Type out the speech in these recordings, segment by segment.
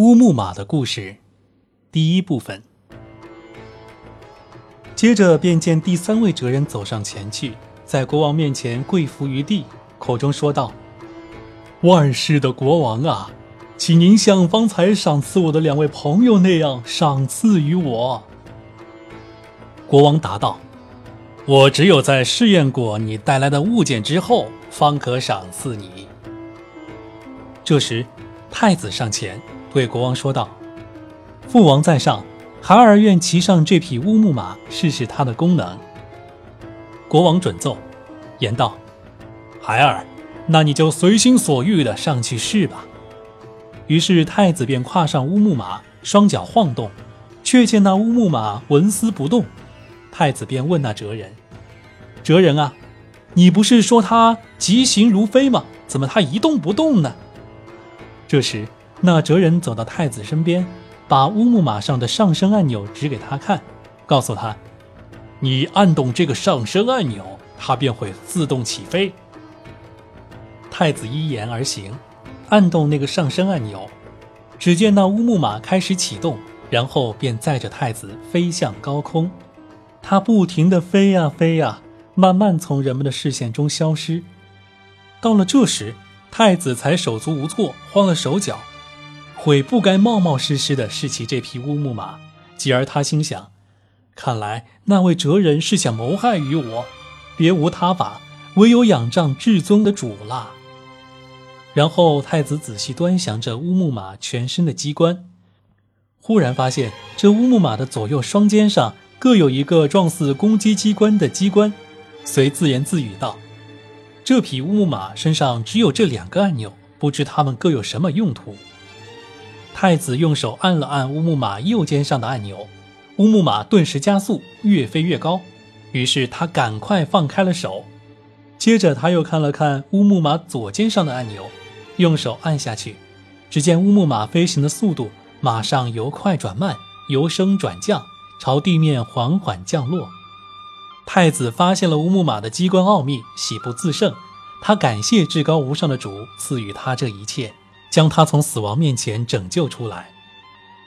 乌木马的故事，第一部分。接着便见第三位哲人走上前去，在国王面前跪伏于地，口中说道：“万世的国王啊，请您像方才赏赐我的两位朋友那样赏赐于我。”国王答道：“我只有在试验过你带来的物件之后，方可赏赐你。”这时，太子上前对国王说道：“父王在上。”孩儿愿骑上这匹乌木马，试试它的功能。国王准奏，言道：“孩儿，那你就随心所欲的上去试吧。”于是太子便跨上乌木马，双脚晃动，却见那乌木马纹丝不动。太子便问那哲人：“哲人啊，你不是说它疾行如飞吗？怎么它一动不动呢？”这时，那哲人走到太子身边。把乌木马上的上升按钮指给他看，告诉他：“你按动这个上升按钮，它便会自动起飞。”太子依言而行，按动那个上升按钮，只见那乌木马开始启动，然后便载着太子飞向高空。它不停地飞呀飞呀，慢慢从人们的视线中消失。到了这时，太子才手足无措，慌了手脚。悔不该冒冒失失地试骑这匹乌木马，继而他心想：看来那位哲人是想谋害于我，别无他法，唯有仰仗至尊的主了。然后太子仔细端详着乌木马全身的机关，忽然发现这乌木马的左右双肩上各有一个状似攻击机关的机关，遂自言自语道：“这匹乌木马身上只有这两个按钮，不知它们各有什么用途。”太子用手按了按乌木马右肩上的按钮，乌木马顿时加速，越飞越高。于是他赶快放开了手。接着他又看了看乌木马左肩上的按钮，用手按下去，只见乌木马飞行的速度马上由快转慢，由升转降，朝地面缓缓降落。太子发现了乌木马的机关奥秘，喜不自胜。他感谢至高无上的主赐予他这一切。将他从死亡面前拯救出来。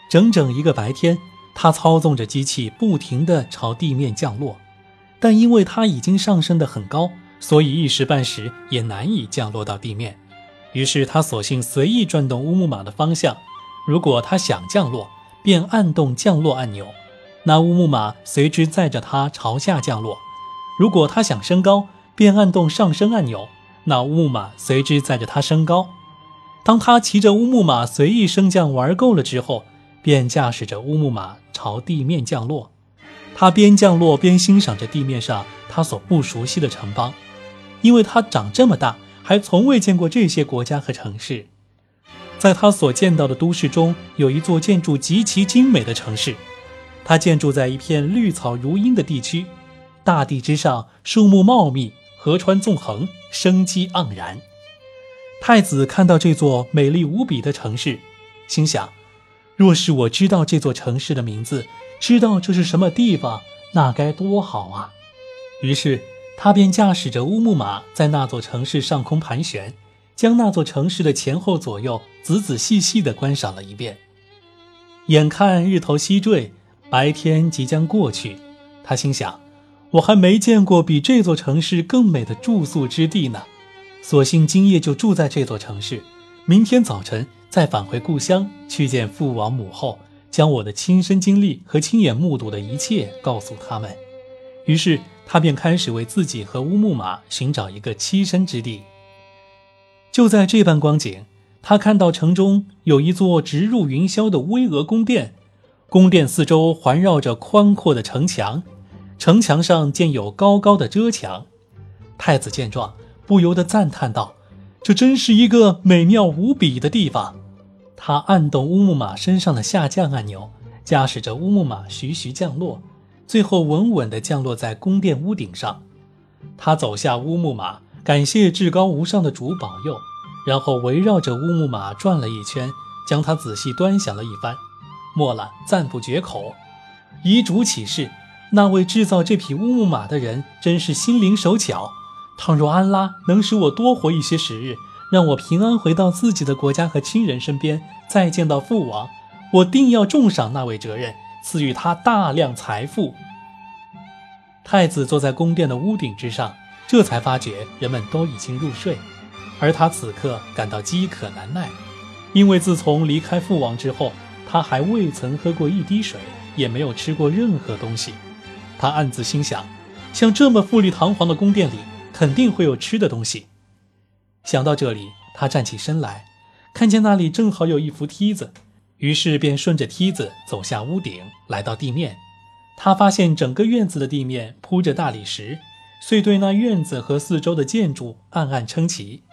整整一个白天，他操纵着机器不停地朝地面降落，但因为他已经上升得很高，所以一时半时也难以降落到地面。于是他索性随意转动乌木马的方向。如果他想降落，便按动降落按钮，那乌木马随之载着他朝下降落；如果他想升高，便按动上升按钮，那乌木马随之载着他升高。当他骑着乌木马随意升降玩够了之后，便驾驶着乌木马朝地面降落。他边降落边欣赏着地面上他所不熟悉的城邦，因为他长这么大还从未见过这些国家和城市。在他所见到的都市中，有一座建筑极其精美的城市。它建筑在一片绿草如茵的地区，大地之上树木茂密，河川纵横，生机盎然。太子看到这座美丽无比的城市，心想：若是我知道这座城市的名字，知道这是什么地方，那该多好啊！于是他便驾驶着乌木马在那座城市上空盘旋，将那座城市的前后左右仔仔细细地观赏了一遍。眼看日头西坠，白天即将过去，他心想：我还没见过比这座城市更美的住宿之地呢。索性今夜就住在这座城市，明天早晨再返回故乡去见父王母后，将我的亲身经历和亲眼目睹的一切告诉他们。于是他便开始为自己和乌木马寻找一个栖身之地。就在这般光景，他看到城中有一座直入云霄的巍峨宫殿，宫殿四周环绕着宽阔的城墙，城墙上建有高高的遮墙。太子见状。不由得赞叹道：“这真是一个美妙无比的地方。”他按动乌木马身上的下降按钮，驾驶着乌木马徐徐降落，最后稳稳地降落在宫殿屋顶上。他走下乌木马，感谢至高无上的主保佑，然后围绕着乌木马转了一圈，将它仔细端详了一番，末了赞不绝口：“遗主启示，那位制造这匹乌木马的人真是心灵手巧。”倘若安拉能使我多活一些时日，让我平安回到自己的国家和亲人身边，再见到父王，我定要重赏那位哲人，赐予他大量财富。”太子坐在宫殿的屋顶之上，这才发觉人们都已经入睡，而他此刻感到饥渴难耐，因为自从离开父王之后，他还未曾喝过一滴水，也没有吃过任何东西。他暗自心想。像这么富丽堂皇的宫殿里，肯定会有吃的东西。想到这里，他站起身来，看见那里正好有一扶梯子，于是便顺着梯子走下屋顶，来到地面。他发现整个院子的地面铺着大理石，遂对那院子和四周的建筑暗暗称奇。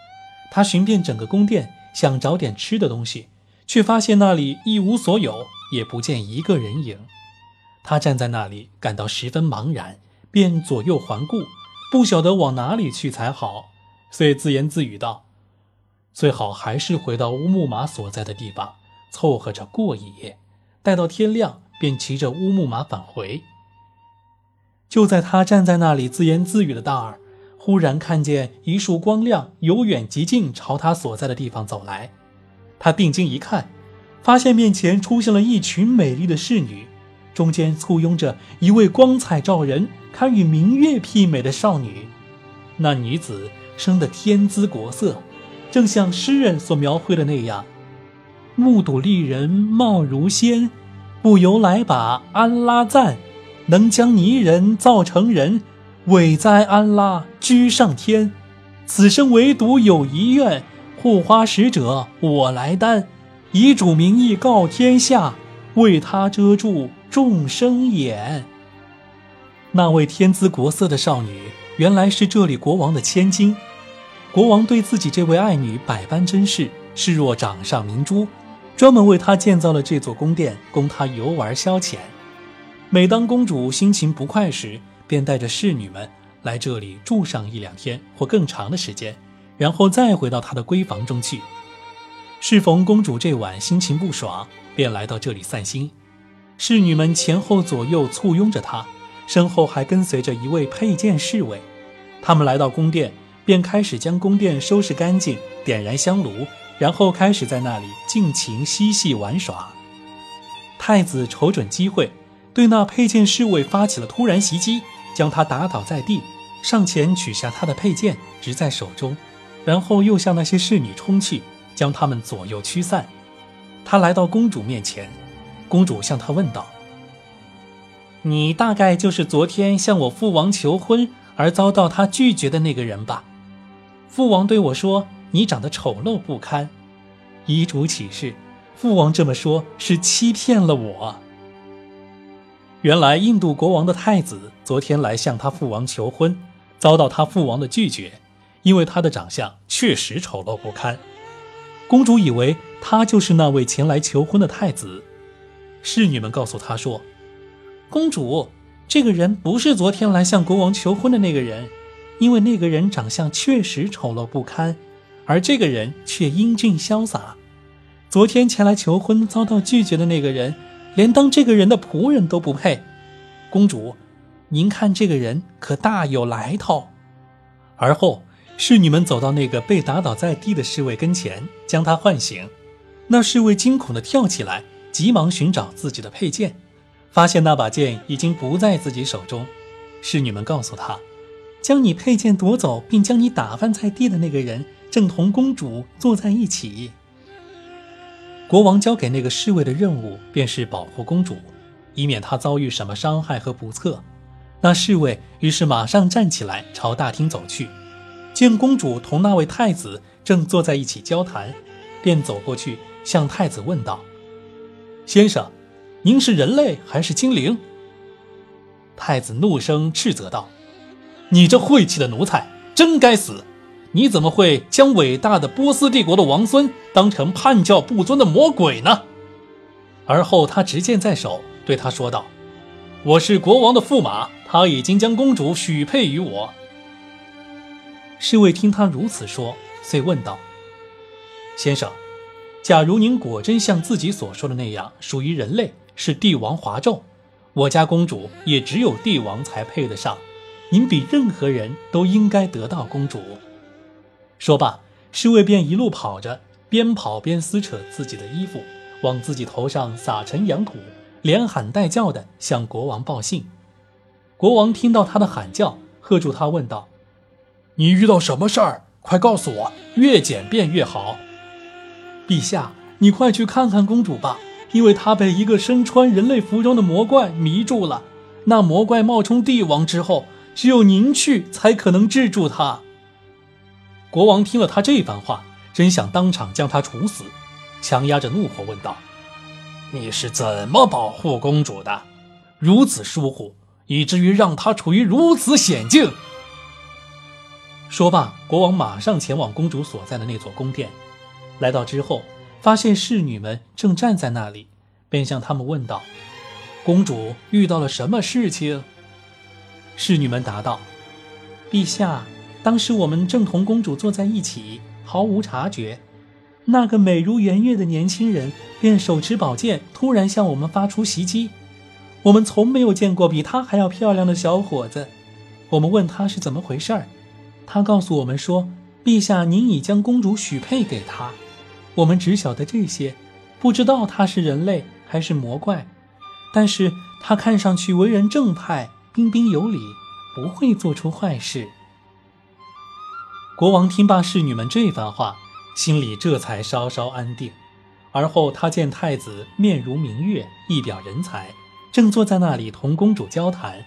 他寻遍整个宫殿，想找点吃的东西，却发现那里一无所有，也不见一个人影。他站在那里，感到十分茫然。便左右环顾，不晓得往哪里去才好，遂自言自语道：“最好还是回到乌木马所在的地方，凑合着过一夜。待到天亮，便骑着乌木马返回。”就在他站在那里自言自语的大儿，忽然看见一束光亮由远及近朝他所在的地方走来。他定睛一看，发现面前出现了一群美丽的侍女。中间簇拥着一位光彩照人、堪与明月媲美的少女，那女子生得天姿国色，正像诗人所描绘的那样：“目睹丽人貌如仙，不由来把安拉赞。能将泥人造成人，伟哉安拉居上天。此生唯独有一愿，护花使者我来担，以主名义告天下，为他遮住。”众生眼。那位天姿国色的少女，原来是这里国王的千金。国王对自己这位爱女百般珍视，视若掌上明珠，专门为她建造了这座宫殿，供她游玩消遣。每当公主心情不快时，便带着侍女们来这里住上一两天或更长的时间，然后再回到她的闺房中去。适逢公主这晚心情不爽，便来到这里散心。侍女们前后左右簇拥着他，身后还跟随着一位佩剑侍卫。他们来到宫殿，便开始将宫殿收拾干净，点燃香炉，然后开始在那里尽情嬉戏玩耍。太子瞅准机会，对那佩剑侍卫发起了突然袭击，将他打倒在地，上前取下他的佩剑，执在手中，然后又向那些侍女冲去，将他们左右驱散。他来到公主面前。公主向他问道：“你大概就是昨天向我父王求婚而遭到他拒绝的那个人吧？父王对我说你长得丑陋不堪，遗嘱启示，父王这么说是欺骗了我。原来印度国王的太子昨天来向他父王求婚，遭到他父王的拒绝，因为他的长相确实丑陋不堪。公主以为他就是那位前来求婚的太子。”侍女们告诉他说：“公主，这个人不是昨天来向国王求婚的那个人，因为那个人长相确实丑陋不堪，而这个人却英俊潇洒。昨天前来求婚遭到拒绝的那个人，连当这个人的仆人都不配。公主，您看这个人可大有来头。”而后，侍女们走到那个被打倒在地的侍卫跟前，将他唤醒。那侍卫惊恐地跳起来。急忙寻找自己的佩剑，发现那把剑已经不在自己手中。侍女们告诉他，将你佩剑夺走并将你打翻在地的那个人，正同公主坐在一起。国王交给那个侍卫的任务便是保护公主，以免她遭遇什么伤害和不测。那侍卫于是马上站起来朝大厅走去，见公主同那位太子正坐在一起交谈，便走过去向太子问道。先生，您是人类还是精灵？太子怒声斥责道：“你这晦气的奴才，真该死！你怎么会将伟大的波斯帝国的王孙当成叛教不尊的魔鬼呢？”而后他执剑在手，对他说道：“我是国王的驸马，他已经将公主许配于我。”侍卫听他如此说，遂问道：“先生。”假如您果真像自己所说的那样属于人类，是帝王华胄，我家公主也只有帝王才配得上。您比任何人都应该得到公主。说罢，侍卫便一路跑着，边跑边撕扯自己的衣服，往自己头上撒尘扬土，连喊带叫的向国王报信。国王听到他的喊叫，喝住他，问道：“你遇到什么事儿？快告诉我，越简便越好。”陛下，你快去看看公主吧，因为她被一个身穿人类服装的魔怪迷住了。那魔怪冒充帝王之后，只有您去才可能制住他。国王听了他这番话，真想当场将他处死，强压着怒火问道：“你是怎么保护公主的？如此疏忽，以至于让她处于如此险境。”说罢，国王马上前往公主所在的那座宫殿。来到之后，发现侍女们正站在那里，便向他们问道。公主遇到了什么事情？侍女们答道：“陛下，当时我们正同公主坐在一起，毫无察觉。那个美如圆月的年轻人便手持宝剑，突然向我们发出袭击。我们从没有见过比他还要漂亮的小伙子。我们问他是怎么回事儿，他告诉我们说：‘陛下，您已将公主许配给他。’我们只晓得这些，不知道他是人类还是魔怪。”但是他看上去为人正派、彬彬有礼，不会做出坏事。国王听罢侍女们这番话，心里这才稍稍安定。而后他见太子面如明月，一表人才，正坐在那里同公主交谈，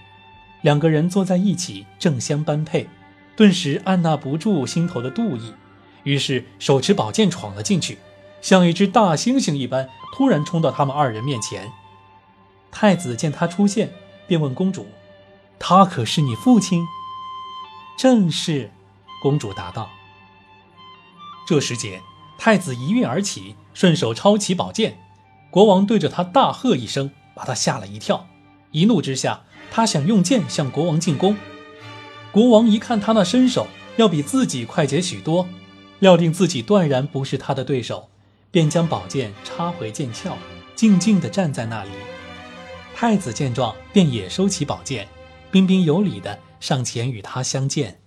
两个人坐在一起，正相般配，顿时按捺不住心头的妒意，于是手持宝剑闯了进去，像一只大猩猩一般，突然冲到他们二人面前。太子见他出现，便问公主：“他可是你父亲？”“正是。”公主答道。这时节，太子一跃而起，顺手抄起宝剑。国王对着他大喝一声，把他吓了一跳。一怒之下，他想用剑向国王进攻。国王一看他那身手要比自己快捷许多，料定自己断然不是他的对手，便将宝剑插回剑鞘，静静地站在那里。太子见状，便也收起宝剑，彬彬有礼地上前与他相见。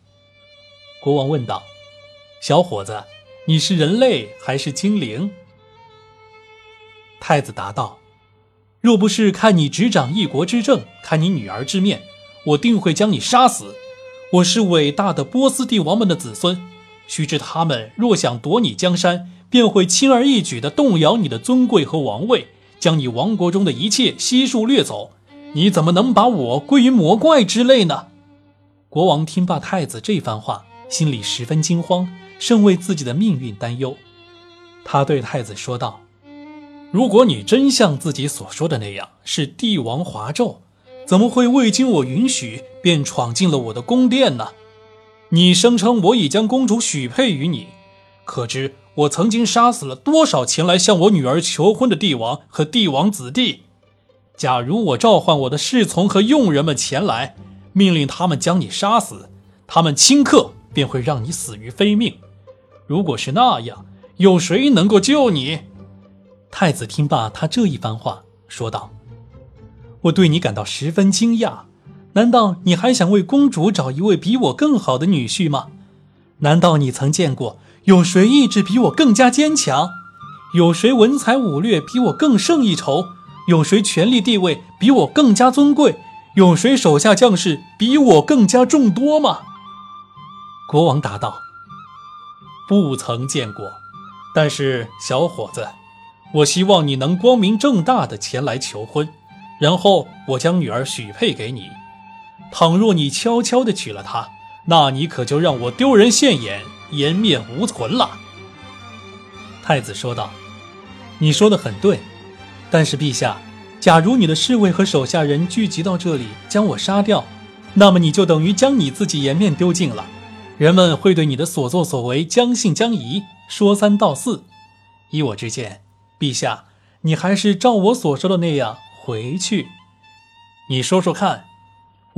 国王问道：“小伙子，你是人类还是精灵？”太子答道：“若不是看你执掌一国之政，看你女儿之面，我定会将你杀死。我是伟大的波斯帝王们的子孙，须知他们若想夺你江山，便会轻而易举地动摇你的尊贵和王位。”将你王国中的一切悉数掠走，你怎么能把我归于魔怪之类呢？国王听罢太子这番话，心里十分惊慌，甚为自己的命运担忧。他对太子说道：“如果你真像自己所说的那样是帝王华胄，怎么会未经我允许便闯进了我的宫殿呢？你声称我已将公主许配于你，可知？”我曾经杀死了多少前来向我女儿求婚的帝王和帝王子弟？假如我召唤我的侍从和佣人们前来，命令他们将你杀死，他们顷刻便会让你死于非命。如果是那样，有谁能够救你？太子听罢他这一番话，说道：“我对你感到十分惊讶。难道你还想为公主找一位比我更好的女婿吗？难道你曾见过？”有谁意志比我更加坚强？有谁文才武略比我更胜一筹？有谁权力地位比我更加尊贵？有谁手下将士比我更加众多吗？国王答道：“不曾见过。但是，小伙子，我希望你能光明正大的前来求婚，然后我将女儿许配给你。倘若你悄悄的娶了她，那你可就让我丢人现眼。”颜面无存了。太子说道：“你说的很对，但是陛下，假如你的侍卫和手下人聚集到这里将我杀掉，那么你就等于将你自己颜面丢尽了。人们会对你的所作所为将信将疑，说三道四。依我之见，陛下，你还是照我所说的那样回去。你说说看，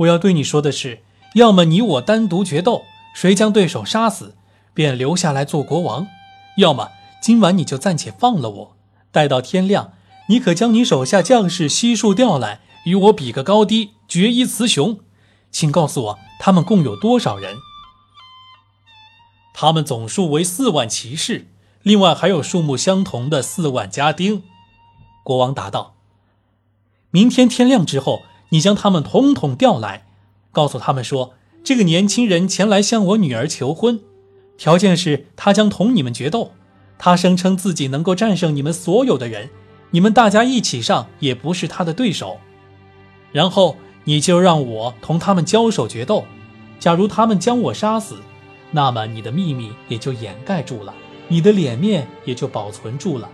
我要对你说的是：要么你我单独决斗，谁将对手杀死？”便留下来做国王，要么今晚你就暂且放了我，待到天亮，你可将你手下将士悉数调来，与我比个高低，决一雌雄。请告诉我，他们共有多少人？他们总数为四万骑士，另外还有数目相同的四万家丁。”国王答道：“明天天亮之后，你将他们统统调来，告诉他们说，这个年轻人前来向我女儿求婚，条件是他将同你们决斗。他声称自己能够战胜你们所有的人，你们大家一起上也不是他的对手。然后你就让我同他们交手决斗。假如他们将我杀死，那么你的秘密也就掩盖住了，你的脸面也就保存住了。”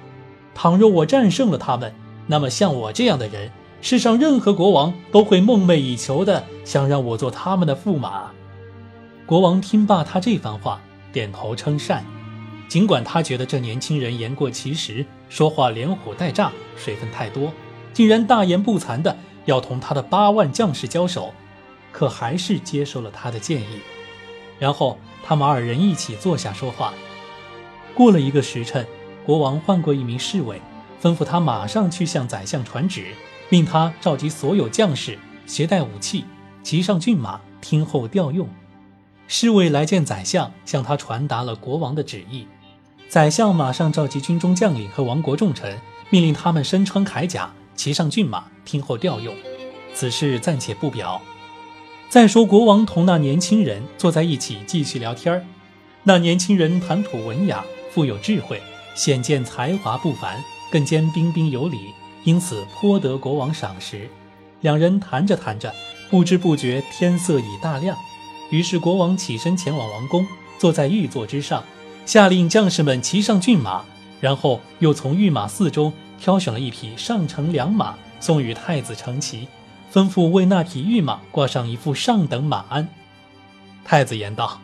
倘若我战胜了他们，那么像我这样的人，世上任何国王都会梦寐以求的想让我做他们的驸马。国王听罢他这番话，点头称善。尽管他觉得这年轻人言过其实，说话连唬带诈，水分太多，竟然大言不惭的要同他的八万将士交手，可还是接受了他的建议。然后他们二人一起坐下说话。过了一个时辰。国王换过一名侍卫，吩咐他马上去向宰相传旨，命他召集所有将士，携带武器，骑上骏马，听候调用。侍卫来见宰相，向他传达了国王的旨意。宰相马上召集军中将领和王国重臣，命令他们身穿铠甲，骑上骏马，听候调用。此事暂且不表。再说，国王同那年轻人坐在一起继续聊天那年轻人谈吐文雅，富有智慧。显见才华不凡，更兼彬彬有礼，因此颇得国王赏识。两人谈着谈着，不知不觉天色已大亮。于是国王起身前往王宫，坐在御座之上，下令将士们骑上骏马，然后又从御马寺中挑选了一匹上乘良马，送与太子乘骑，吩咐为那匹御马挂上一副上等马鞍。太子言道：“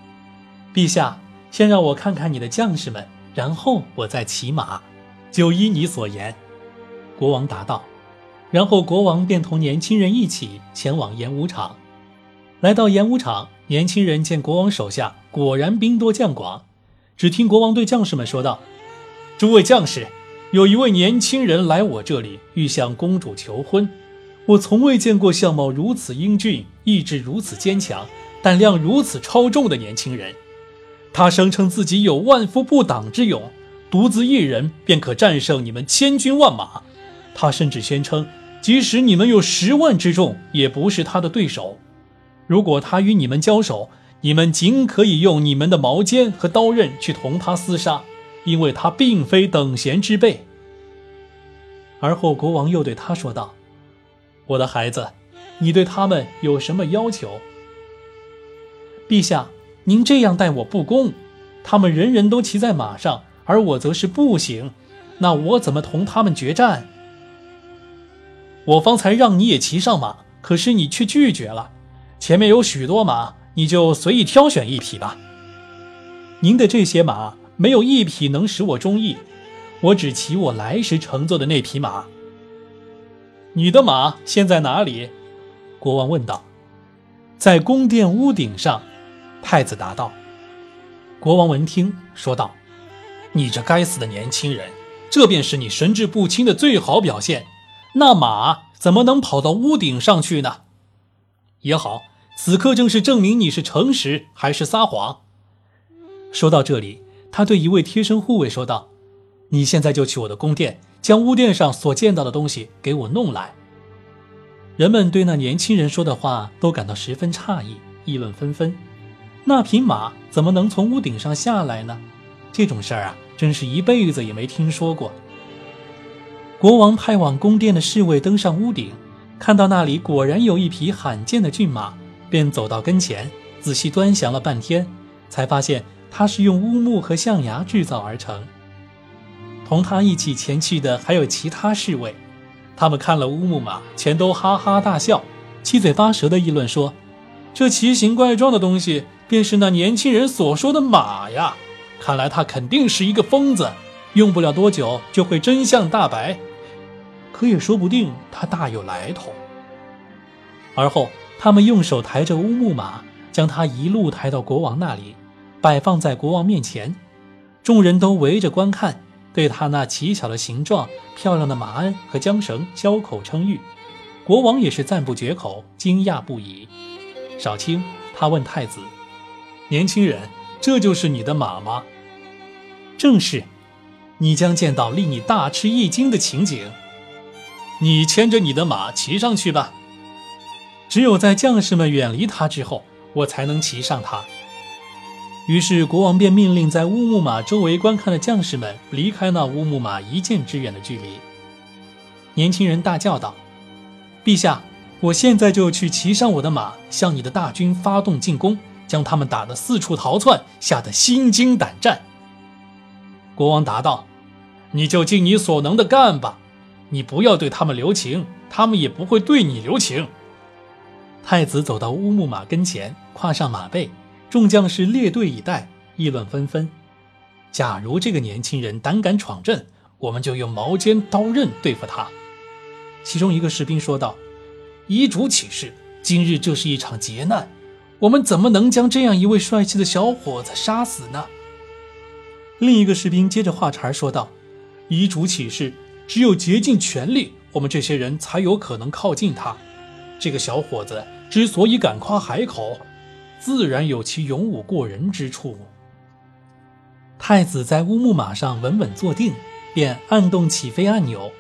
陛下，先让我看看你的将士们。”然后我再骑马，就依你所言。”国王答道。然后国王便同年轻人一起前往演武场。来到演武场，年轻人见国王手下果然兵多将广，只听国王对将士们说道：“诸位将士，有一位年轻人来我这里，欲向公主求婚。我从未见过相貌如此英俊、意志如此坚强、胆量如此超重的年轻人。”他声称自己有万夫不挡之勇，独自一人便可战胜你们千军万马。他甚至宣称，即使你们有十万之众，也不是他的对手。如果他与你们交手，你们尽可以用你们的矛尖和刀刃去同他厮杀，因为他并非等闲之辈。而后，国王又对他说道：“我的孩子，你对他们有什么要求？”陛下。您这样待我不公，他们人人都骑在马上，而我则是步行，那我怎么同他们决战？我方才让你也骑上马，可是你却拒绝了。前面有许多马，你就随意挑选一匹吧。您的这些马没有一匹能使我中意，我只骑我来时乘坐的那匹马。你的马现在哪里？国王问道。在宫殿屋顶上。太子答道：“国王闻听，说道：‘你这该死的年轻人，这便是你神志不清的最好表现。那马怎么能跑到屋顶上去呢？’也好，此刻正是证明你是诚实还是撒谎。”说到这里，他对一位贴身护卫说道：“你现在就去我的宫殿，将屋殿上所见到的东西给我弄来。”人们对那年轻人说的话都感到十分诧异，议论纷纷。那匹马怎么能从屋顶上下来呢？这种事儿啊，真是一辈子也没听说过。国王派往宫殿的侍卫登上屋顶，看到那里果然有一匹罕见的骏马，便走到跟前，仔细端详了半天，才发现它是用乌木和象牙制造而成。同他一起前去的还有其他侍卫，他们看了乌木马，全都哈哈大笑，七嘴八舌地议论说：“这奇形怪状的东西。”便是那年轻人所说的马呀，看来他肯定是一个疯子，用不了多久就会真相大白。可也说不定他大有来头。而后，他们用手抬着乌木马，将他一路抬到国王那里，摆放在国王面前。众人都围着观看，对他那奇巧的形状、漂亮的马鞍和缰绳交口称誉。国王也是赞不绝口，惊讶不已。少卿，他问太子。年轻人，这就是你的马吗？正是。你将见到令你大吃一惊的情景。你牵着你的马骑上去吧。只有在将士们远离他之后，我才能骑上它。于是国王便命令在乌木马周围观看的将士们离开那乌木马一箭之远的距离。年轻人大叫道：“陛下，我现在就去骑上我的马，向你的大军发动进攻，将他们打得四处逃窜，吓得心惊胆战。”国王答道。你就尽你所能的干吧，你不要对他们留情，他们也不会对你留情。太子走到乌木马跟前，跨上马背，众将士列队以待，议论纷纷。假如这个年轻人胆敢闯阵，我们就用矛尖刀刃对付他。其中一个士兵说道：“遗嘱启示，今日这是一场劫难，我们怎么能将这样一位帅气的小伙子杀死呢？”另一个士兵接着话茬说道。遗嘱启示：只有竭尽全力，我们这些人才有可能靠近他。这个小伙子之所以敢夸海口，自然有其勇武过人之处。太子在乌木马上稳稳坐定，便按动起飞按钮。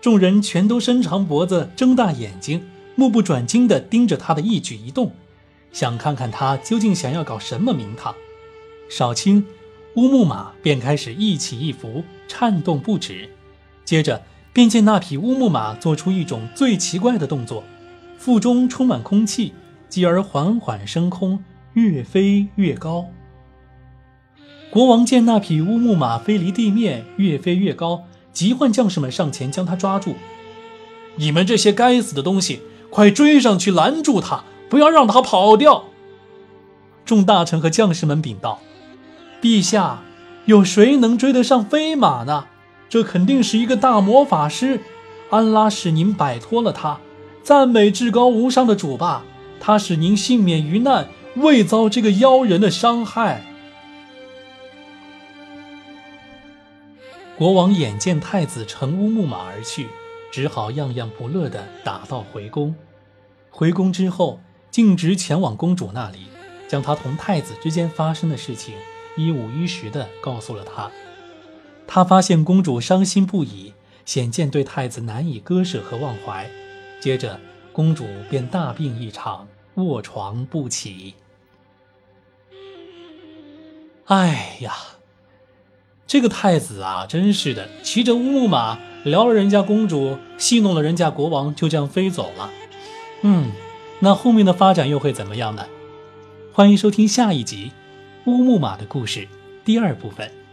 众人全都伸长脖子，睁大眼睛，目不转睛地盯着他的一举一动，想看看他究竟想要搞什么名堂。少卿。乌木马便开始一起一伏，颤动不止。接着，便见那匹乌木马做出一种最奇怪的动作，腹中充满空气，继而缓缓升空，越飞越高。国王见那匹乌木马飞离地面，越飞越高，急唤将士们上前将它抓住。你们这些该死的东西，快追上去拦住它，不要让它跑掉！众大臣和将士们禀道。陛下，有谁能追得上飞马呢？这肯定是一个大魔法师。安拉使您摆脱了他，赞美至高无上的主吧！他使您幸免于难，未遭这个妖人的伤害。国王眼见太子乘乌木马而去，只好样样不乐地打道回宫。回宫之后，径直前往公主那里，将他同太子之间发生的事情。一五一十地告诉了他，他发现公主伤心不已，显见对太子难以割舍和忘怀。接着，公主便大病一场，卧床不起。哎呀，这个太子啊，真是的，骑着乌木马撩了人家公主，戏弄了人家国王，就这样飞走了。嗯，那后面的发展又会怎么样呢？欢迎收听下一集。乌木马的故事第二部分。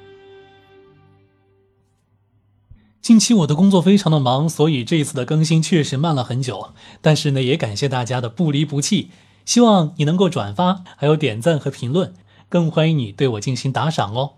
近期我的工作非常的忙，所以这次的更新确实慢了很久。但是呢，也感谢大家的不离不弃，希望你能够转发，还有点赞和评论，更欢迎你对我进行打赏哦。